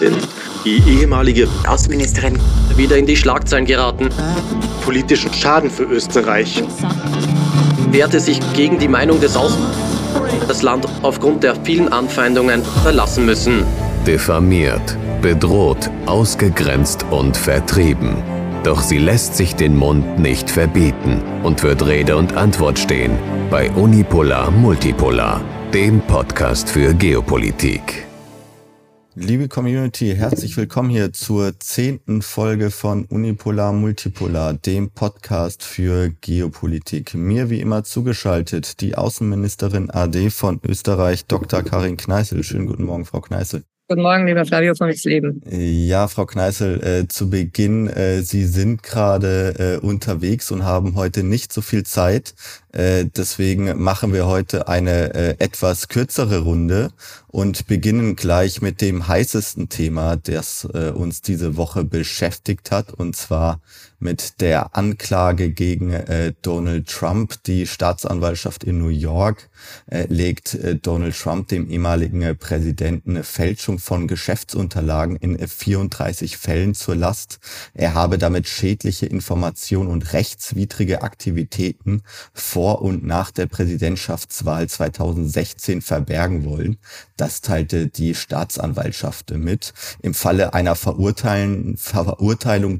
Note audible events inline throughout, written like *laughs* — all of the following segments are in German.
Denn die ehemalige Außenministerin wieder in die Schlagzeilen geraten. Politischen Schaden für Österreich. Wehrte sich gegen die Meinung des Außen. Das Land aufgrund der vielen Anfeindungen verlassen müssen. Diffamiert, bedroht, ausgegrenzt und vertrieben. Doch sie lässt sich den Mund nicht verbieten und wird Rede und Antwort stehen bei Unipolar Multipolar, dem Podcast für Geopolitik. Liebe Community, herzlich willkommen hier zur zehnten Folge von Unipolar Multipolar, dem Podcast für Geopolitik. Mir wie immer zugeschaltet die Außenministerin AD von Österreich, Dr. Karin Kneißl. Schönen guten Morgen, Frau Kneißl. Guten Morgen, lieber Flavio von Leben. Ja, Frau Kneißl, äh, zu Beginn, äh, Sie sind gerade äh, unterwegs und haben heute nicht so viel Zeit. Äh, deswegen machen wir heute eine äh, etwas kürzere Runde und beginnen gleich mit dem heißesten Thema, das äh, uns diese Woche beschäftigt hat, und zwar mit der Anklage gegen äh, Donald Trump. Die Staatsanwaltschaft in New York äh, legt äh, Donald Trump, dem ehemaligen äh, Präsidenten, eine Fälschung von Geschäftsunterlagen in 34 äh, Fällen zur Last. Er habe damit schädliche Informationen und rechtswidrige Aktivitäten vor und nach der Präsidentschaftswahl 2016 verbergen wollen. Das teilte die Staatsanwaltschaft mit. Im Falle einer Verurteilung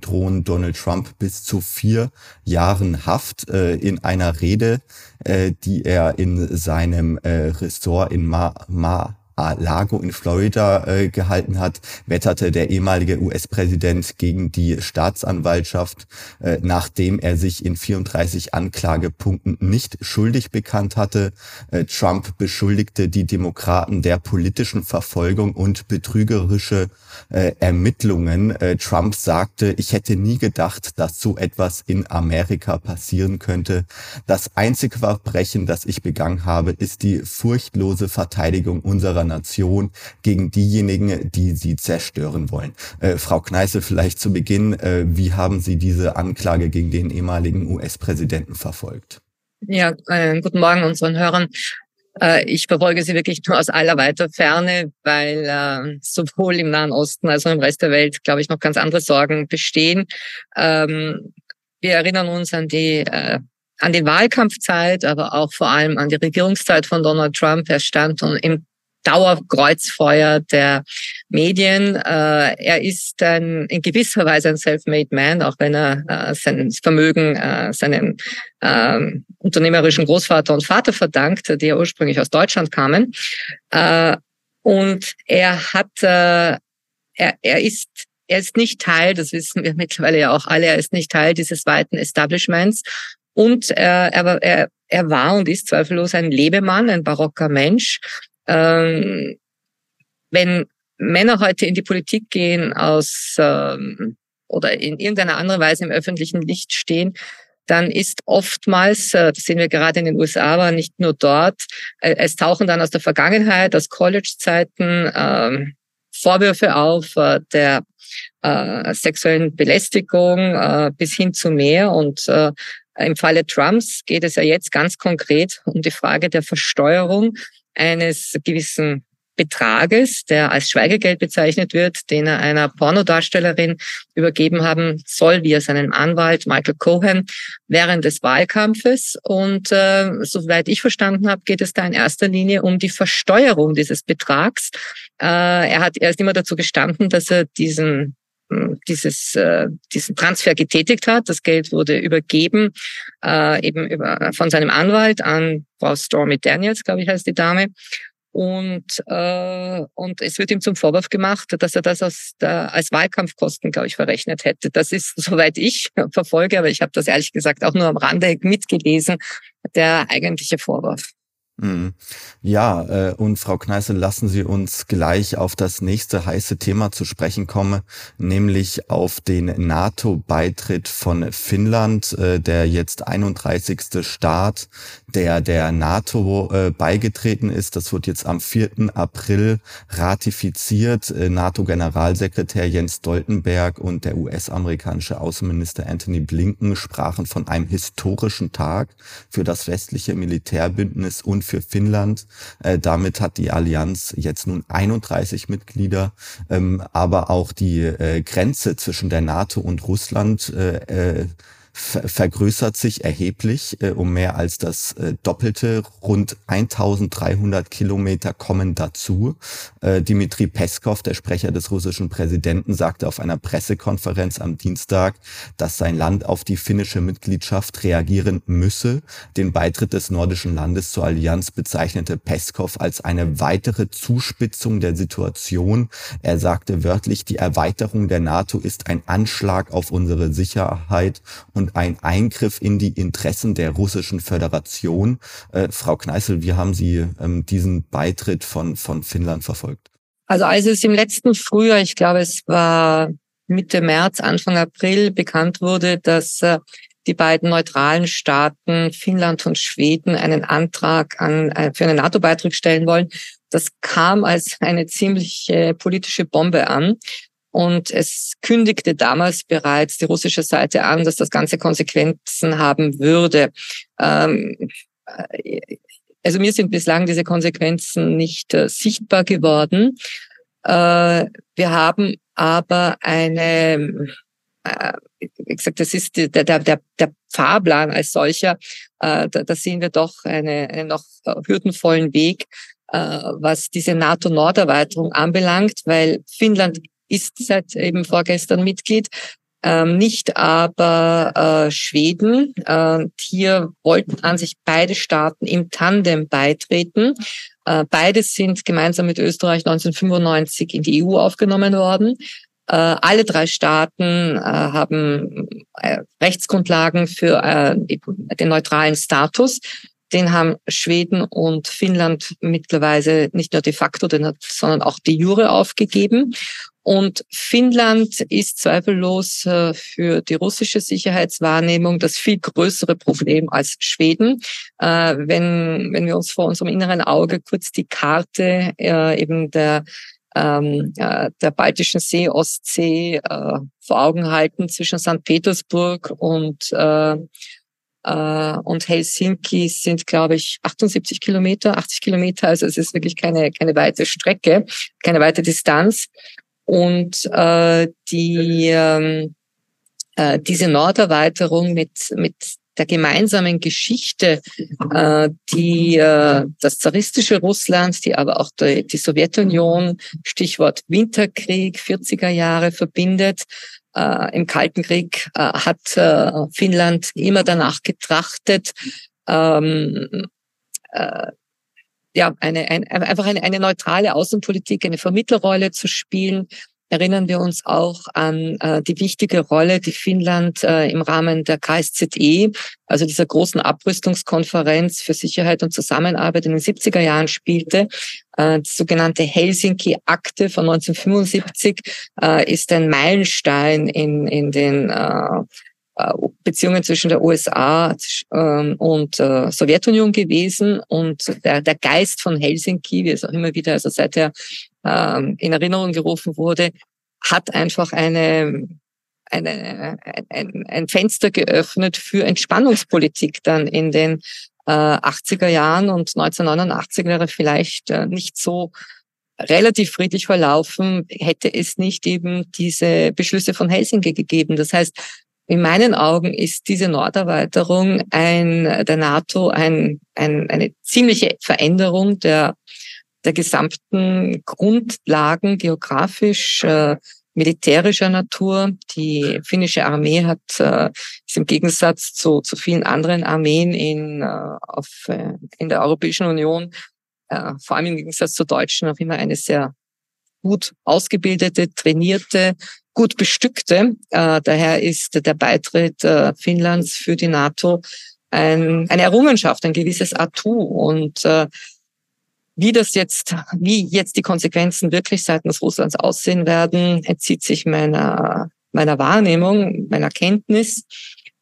drohen Donald Trump bis zu vier Jahren Haft äh, in einer Rede, äh, die er in seinem äh, Ressort in Ma, Ma Lago in Florida äh, gehalten hat, wetterte der ehemalige US-Präsident gegen die Staatsanwaltschaft, äh, nachdem er sich in 34 Anklagepunkten nicht schuldig bekannt hatte. Äh, Trump beschuldigte die Demokraten der politischen Verfolgung und betrügerische äh, Ermittlungen. Äh, Trump sagte, ich hätte nie gedacht, dass so etwas in Amerika passieren könnte. Das einzige Verbrechen, das ich begangen habe, ist die furchtlose Verteidigung unserer Nation gegen diejenigen, die sie zerstören wollen. Äh, Frau Kneißl, vielleicht zu Beginn, äh, wie haben Sie diese Anklage gegen den ehemaligen US-Präsidenten verfolgt? Ja, äh, guten Morgen unseren Hörern. Äh, ich verfolge sie wirklich nur aus aller weiter Ferne, weil äh, sowohl im Nahen Osten als auch im Rest der Welt, glaube ich, noch ganz andere Sorgen bestehen. Ähm, wir erinnern uns an die äh, an die Wahlkampfzeit, aber auch vor allem an die Regierungszeit von Donald Trump. Er stand im Dauerkreuzfeuer der Medien. Äh, er ist ein, in gewisser Weise ein self-made man, auch wenn er äh, sein Vermögen äh, seinen ähm, unternehmerischen Großvater und Vater verdankt, die ja ursprünglich aus Deutschland kamen. Äh, und er hat, äh, er, er ist er ist nicht Teil, das wissen wir mittlerweile ja auch alle, er ist nicht Teil dieses weiten Establishments. Und er, er, er, er war und ist zweifellos ein Lebemann, ein barocker Mensch, ähm, wenn Männer heute in die Politik gehen aus ähm, oder in irgendeiner anderen Weise im öffentlichen Licht stehen, dann ist oftmals, äh, das sehen wir gerade in den USA, aber nicht nur dort, äh, es tauchen dann aus der Vergangenheit, aus College-Zeiten äh, Vorwürfe auf äh, der äh, sexuellen Belästigung äh, bis hin zu mehr. Und äh, im Falle Trumps geht es ja jetzt ganz konkret um die Frage der Versteuerung eines gewissen Betrages, der als Schweigegeld bezeichnet wird, den er einer Pornodarstellerin übergeben haben soll, via seinen Anwalt Michael Cohen während des Wahlkampfes. Und äh, soweit ich verstanden habe, geht es da in erster Linie um die Versteuerung dieses Betrags. Äh, er hat erst immer dazu gestanden, dass er diesen dieses, äh, diesen Transfer getätigt hat. Das Geld wurde übergeben äh, eben über, von seinem Anwalt an Frau Stormy Daniels, glaube ich, heißt die Dame. Und, äh, und es wird ihm zum Vorwurf gemacht, dass er das aus als Wahlkampfkosten, glaube ich, verrechnet hätte. Das ist, *laughs* soweit ich verfolge, aber ich habe das ehrlich gesagt auch nur am Rande mitgelesen, der eigentliche Vorwurf. Mhm. Ja, äh, und Frau Kneißl, lassen Sie uns gleich auf das nächste heiße Thema zu sprechen kommen, nämlich auf den NATO-Beitritt von Finnland, äh, der jetzt 31. Staat, der der NATO äh, beigetreten ist. Das wird jetzt am 4. April ratifiziert. NATO-Generalsekretär Jens Stoltenberg und der US-amerikanische Außenminister Anthony Blinken sprachen von einem historischen Tag für das westliche Militärbündnis und für Finnland. Äh, damit hat die Allianz jetzt nun 31 Mitglieder, ähm, aber auch die äh, Grenze zwischen der NATO und Russland äh, äh vergrößert sich erheblich äh, um mehr als das äh, Doppelte. Rund 1300 Kilometer kommen dazu. Äh, Dmitri Peskov, der Sprecher des russischen Präsidenten, sagte auf einer Pressekonferenz am Dienstag, dass sein Land auf die finnische Mitgliedschaft reagieren müsse. Den Beitritt des nordischen Landes zur Allianz bezeichnete Peskov als eine weitere Zuspitzung der Situation. Er sagte wörtlich, die Erweiterung der NATO ist ein Anschlag auf unsere Sicherheit und und ein Eingriff in die Interessen der russischen Föderation. Äh, Frau Kneißl, wie haben Sie ähm, diesen Beitritt von, von Finnland verfolgt? Also als es im letzten Frühjahr, ich glaube es war Mitte März, Anfang April bekannt wurde, dass äh, die beiden neutralen Staaten Finnland und Schweden einen Antrag an, äh, für einen NATO-Beitritt stellen wollen. Das kam als eine ziemlich äh, politische Bombe an. Und es kündigte damals bereits die russische Seite an, dass das Ganze Konsequenzen haben würde. Ähm, äh, also mir sind bislang diese Konsequenzen nicht äh, sichtbar geworden. Äh, wir haben aber eine, äh, wie gesagt, das ist der, der, der, der Fahrplan als solcher, äh, da, da sehen wir doch eine, einen noch hürdenvollen Weg, äh, was diese NATO-Norderweiterung anbelangt, weil Finnland ist seit eben vorgestern Mitglied, ähm, nicht aber äh, Schweden. Äh, hier wollten an sich beide Staaten im Tandem beitreten. Äh, beide sind gemeinsam mit Österreich 1995 in die EU aufgenommen worden. Äh, alle drei Staaten äh, haben äh, Rechtsgrundlagen für äh, den neutralen Status. Den haben Schweden und Finnland mittlerweile nicht nur de facto, sondern auch de jure aufgegeben. Und Finnland ist zweifellos äh, für die russische Sicherheitswahrnehmung das viel größere Problem als Schweden. Äh, wenn, wenn wir uns vor unserem inneren Auge kurz die Karte äh, eben der ähm, der Baltischen See, Ostsee vor Augen halten zwischen St. Petersburg und und Helsinki sind, glaube ich, 78 Kilometer, 80 Kilometer. Also es ist wirklich keine, keine weite Strecke, keine weite Distanz. Und äh, die, ähm, äh, diese Norderweiterung mit, mit der gemeinsamen Geschichte, äh, die äh, das zaristische Russland, die aber auch die, die Sowjetunion, Stichwort Winterkrieg, 40er Jahre verbindet. Äh, Im Kalten Krieg äh, hat äh, Finnland immer danach getrachtet, ähm, äh, ja, eine, ein, einfach eine, eine neutrale Außenpolitik, eine Vermittlerrolle zu spielen. Erinnern wir uns auch an äh, die wichtige Rolle, die Finnland äh, im Rahmen der KSZE, also dieser großen Abrüstungskonferenz für Sicherheit und Zusammenarbeit in den 70er Jahren spielte. Äh, die sogenannte Helsinki-Akte von 1975 äh, ist ein Meilenstein in, in den äh, Beziehungen zwischen der USA ähm, und äh, Sowjetunion gewesen und der, der Geist von Helsinki, wie es auch immer wieder also seither ähm, in Erinnerung gerufen wurde, hat einfach eine, eine, ein, ein Fenster geöffnet für Entspannungspolitik dann in den äh, 80er Jahren und 1989 wäre vielleicht äh, nicht so relativ friedlich verlaufen, hätte es nicht eben diese Beschlüsse von Helsinki gegeben. Das heißt, in meinen Augen ist diese Norderweiterung ein, der NATO ein, ein, eine ziemliche Veränderung der, der gesamten Grundlagen geografisch, äh, militärischer Natur. Die finnische Armee hat äh, ist im Gegensatz zu, zu vielen anderen Armeen in, äh, auf, äh, in der Europäischen Union, äh, vor allem im Gegensatz zur deutschen, auch immer eine sehr gut ausgebildete, trainierte, gut bestückte. Äh, daher ist der Beitritt äh, Finnlands für die NATO ein, eine Errungenschaft, ein gewisses Atu. Und äh, wie das jetzt, wie jetzt die Konsequenzen wirklich seitens Russlands aussehen werden, entzieht sich meiner, meiner Wahrnehmung, meiner Kenntnis.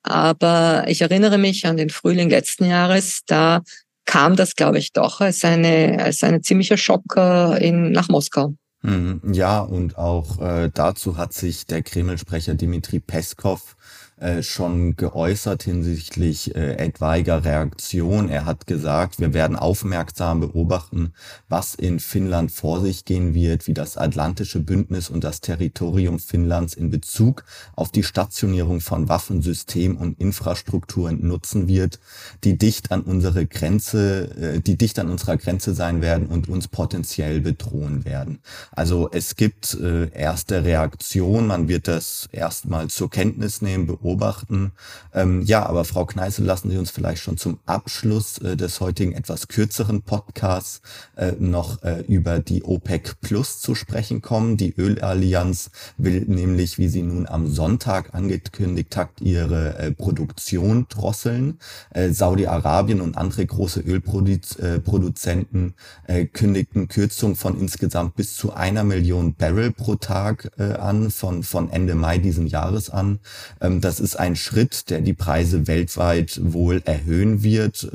Aber ich erinnere mich an den Frühling letzten Jahres, da kam das, glaube ich, doch als eine, als eine ziemlicher Schock äh, in, nach Moskau. Mhm. Ja, und auch äh, dazu hat sich der Kreml-Sprecher Dmitri Peskov äh, schon geäußert hinsichtlich äh, etwaiger Reaktion. Er hat gesagt, wir werden aufmerksam beobachten, was in Finnland vor sich gehen wird, wie das Atlantische Bündnis und das Territorium Finnlands in Bezug auf die Stationierung von Waffensystem und Infrastrukturen nutzen wird, die dicht an unsere Grenze, äh, die dicht an unserer Grenze sein werden und uns potenziell bedrohen werden. Also es gibt äh, erste Reaktionen, man wird das erstmal zur Kenntnis nehmen, beobachten. Ähm, ja, aber Frau Kneißel, lassen Sie uns vielleicht schon zum Abschluss äh, des heutigen etwas kürzeren Podcasts äh, noch äh, über die OPEC Plus zu sprechen kommen. Die Ölallianz will nämlich, wie sie nun am Sonntag angekündigt hat, ihre äh, Produktion drosseln. Äh, Saudi-Arabien und andere große Ölproduzenten äh, kündigten Kürzungen von insgesamt bis zu einer Million Barrel pro Tag an, von, von Ende Mai diesen Jahres an. Ähm, das ist ein Schritt, der die Preise weltweit wohl erhöhen wird.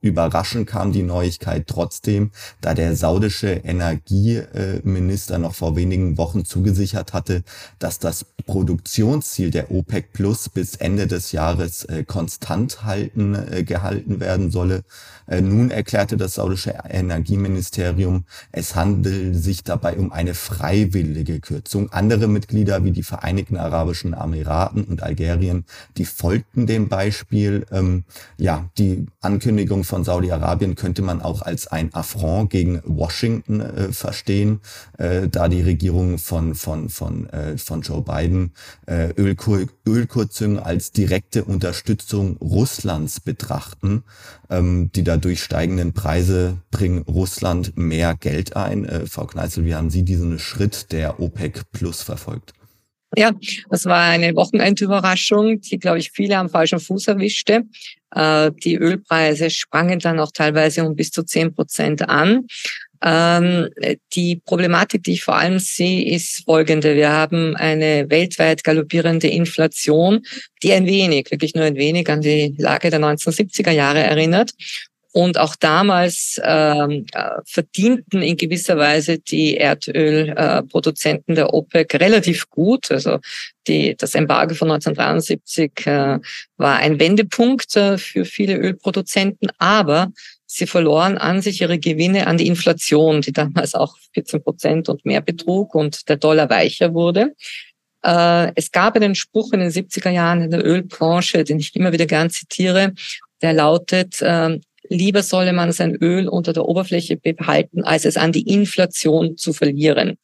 Überraschend kam die Neuigkeit trotzdem, da der saudische Energieminister noch vor wenigen Wochen zugesichert hatte, dass das Produktionsziel der OPEC Plus bis Ende des Jahres äh, konstant halten, äh, gehalten werden solle. Äh, nun erklärte das saudische Energieministerium, es handelt sich dabei um eine freiwillige Kürzung. Andere Mitglieder wie die Vereinigten Arabischen Emiraten und Algerien, die folgten dem Beispiel. Ähm, ja, die Ankündigung von Saudi-Arabien könnte man auch als ein Affront gegen Washington äh, verstehen, äh, da die Regierung von, von, von, äh, von Joe Biden äh, Ölkur Ölkürzungen als direkte Unterstützung Russlands betrachten. Ähm, die dadurch steigenden Preise bringen Russland mehr Geld ein. Äh, Frau Kneißl, wie haben Sie diesen Schritt der OPEC Plus verfolgt? Ja, das war eine Wochenendüberraschung, die, glaube ich, viele am falschen Fuß erwischte. Äh, die Ölpreise sprangen dann auch teilweise um bis zu zehn Prozent an. Ähm, die Problematik, die ich vor allem sehe, ist folgende. Wir haben eine weltweit galoppierende Inflation, die ein wenig, wirklich nur ein wenig an die Lage der 1970er Jahre erinnert. Und auch damals ähm, äh, verdienten in gewisser Weise die Erdölproduzenten äh, der OPEC relativ gut. Also die, das Embargo von 1973 äh, war ein Wendepunkt äh, für viele Ölproduzenten, aber sie verloren an sich ihre Gewinne an die Inflation, die damals auch 14 Prozent und mehr betrug und der Dollar weicher wurde. Äh, es gab einen Spruch in den 70er Jahren in der Ölbranche, den ich immer wieder gern zitiere, der lautet, ähm, lieber solle man sein Öl unter der Oberfläche behalten, als es an die Inflation zu verlieren.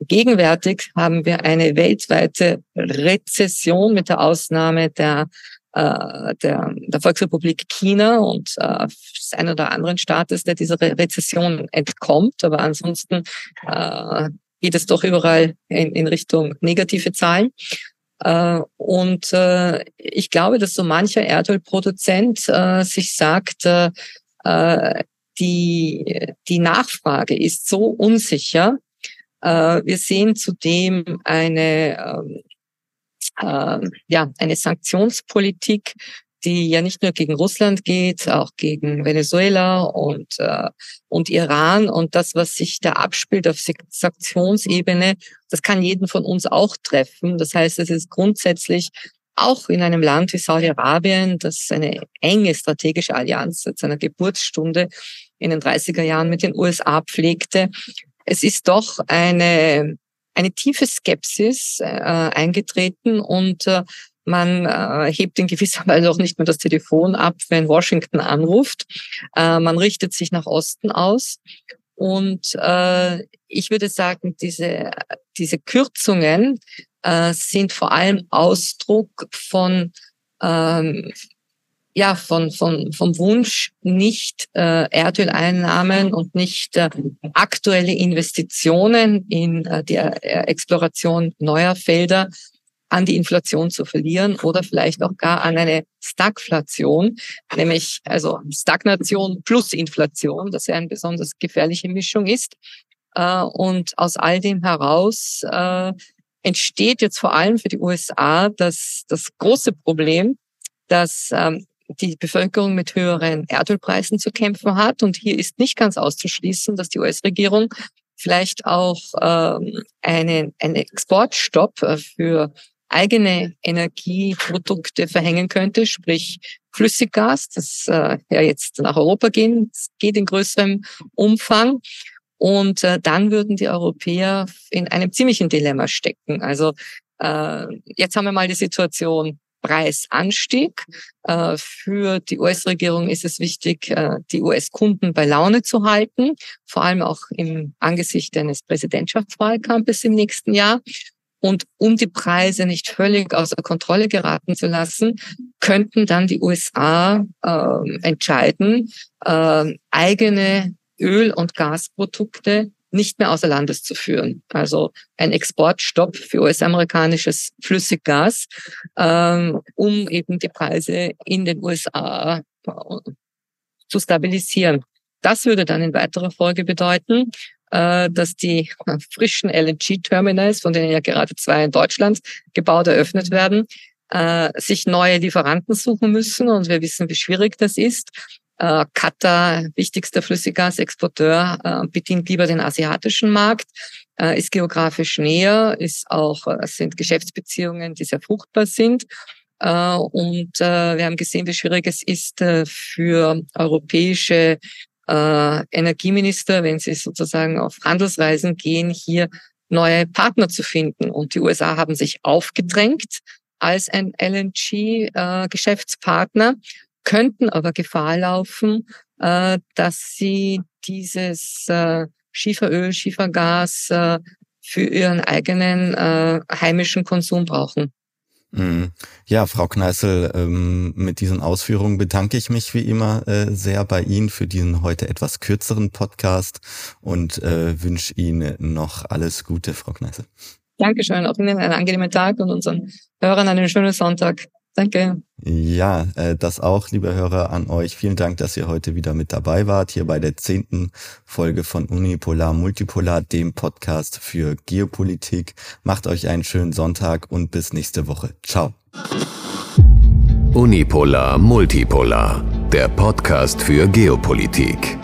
Gegenwärtig haben wir eine weltweite Rezession mit der Ausnahme der äh, der, der Volksrepublik China und äh, des einen oder anderen Staates, der dieser Re Rezession entkommt. Aber ansonsten äh, geht es doch überall in, in Richtung negative Zahlen. Äh, und äh, ich glaube, dass so mancher Erdölproduzent äh, sich sagt, die, die Nachfrage ist so unsicher. Wir sehen zudem eine, äh, äh, ja, eine Sanktionspolitik, die ja nicht nur gegen Russland geht, auch gegen Venezuela und, äh, und Iran. Und das, was sich da abspielt auf Sanktionsebene, das kann jeden von uns auch treffen. Das heißt, es ist grundsätzlich auch in einem Land wie Saudi-Arabien, das eine enge strategische Allianz seit seiner Geburtsstunde in den 30er Jahren mit den USA pflegte. Es ist doch eine, eine tiefe Skepsis äh, eingetreten und äh, man äh, hebt in gewisser *laughs* Weise auch nicht mehr das Telefon ab, wenn Washington anruft. Äh, man richtet sich nach Osten aus. Und äh, ich würde sagen, diese, diese Kürzungen äh, sind vor allem Ausdruck von ähm, ja, von, von, vom Wunsch, nicht äh, Erdöleinnahmen und nicht äh, aktuelle Investitionen in äh, die äh, Exploration neuer Felder an die Inflation zu verlieren oder vielleicht auch gar an eine Stagflation, nämlich also Stagnation plus Inflation, das ja eine besonders gefährliche Mischung ist. Äh, und aus all dem heraus äh, entsteht jetzt vor allem für die USA das, das große Problem, dass ähm, die Bevölkerung mit höheren Erdölpreisen zu kämpfen hat. Und hier ist nicht ganz auszuschließen, dass die US-Regierung vielleicht auch ähm, einen, einen Exportstopp äh, für eigene Energieprodukte verhängen könnte, sprich Flüssiggas, das äh, ja jetzt nach Europa gehen, das geht in größerem Umfang. Und äh, dann würden die Europäer in einem ziemlichen Dilemma stecken. Also äh, jetzt haben wir mal die Situation Preisanstieg. Äh, für die US-Regierung ist es wichtig, äh, die US-Kunden bei Laune zu halten, vor allem auch im Angesicht eines Präsidentschaftswahlkampfes im nächsten Jahr. Und um die Preise nicht völlig außer Kontrolle geraten zu lassen, könnten dann die USA äh, entscheiden, äh, eigene Öl- und Gasprodukte nicht mehr außer Landes zu führen. Also ein Exportstopp für US-amerikanisches Flüssiggas, ähm, um eben die Preise in den USA äh, zu stabilisieren. Das würde dann in weiterer Folge bedeuten, dass die *laughs* frischen LNG-Terminals, von denen ja gerade zwei in Deutschland gebaut, eröffnet werden, äh, sich neue Lieferanten suchen müssen. Und wir wissen, wie schwierig das ist. Äh, Katar, wichtigster Flüssiggasexporteur, äh, bedient lieber den asiatischen Markt, äh, ist geografisch näher, ist auch, äh, sind Geschäftsbeziehungen, die sehr fruchtbar sind. Äh, und äh, wir haben gesehen, wie schwierig es ist äh, für europäische äh, Energieminister, wenn sie sozusagen auf Handelsreisen gehen, hier neue Partner zu finden. Und die USA haben sich aufgedrängt als ein LNG-Geschäftspartner könnten aber Gefahr laufen, äh, dass sie dieses äh, Schieferöl, Schiefergas äh, für ihren eigenen äh, heimischen Konsum brauchen. Mhm. Ja, Frau Kneißl, ähm, mit diesen Ausführungen bedanke ich mich wie immer äh, sehr bei Ihnen für diesen heute etwas kürzeren Podcast und äh, wünsche Ihnen noch alles Gute, Frau Kneißl. Dankeschön, auch Ihnen einen angenehmen Tag und unseren Hörern einen schönen Sonntag. Danke. Ja, äh, das auch, liebe Hörer, an euch. Vielen Dank, dass ihr heute wieder mit dabei wart, hier bei der zehnten Folge von Unipolar Multipolar, dem Podcast für Geopolitik. Macht euch einen schönen Sonntag und bis nächste Woche. Ciao. Unipolar Multipolar, der Podcast für Geopolitik.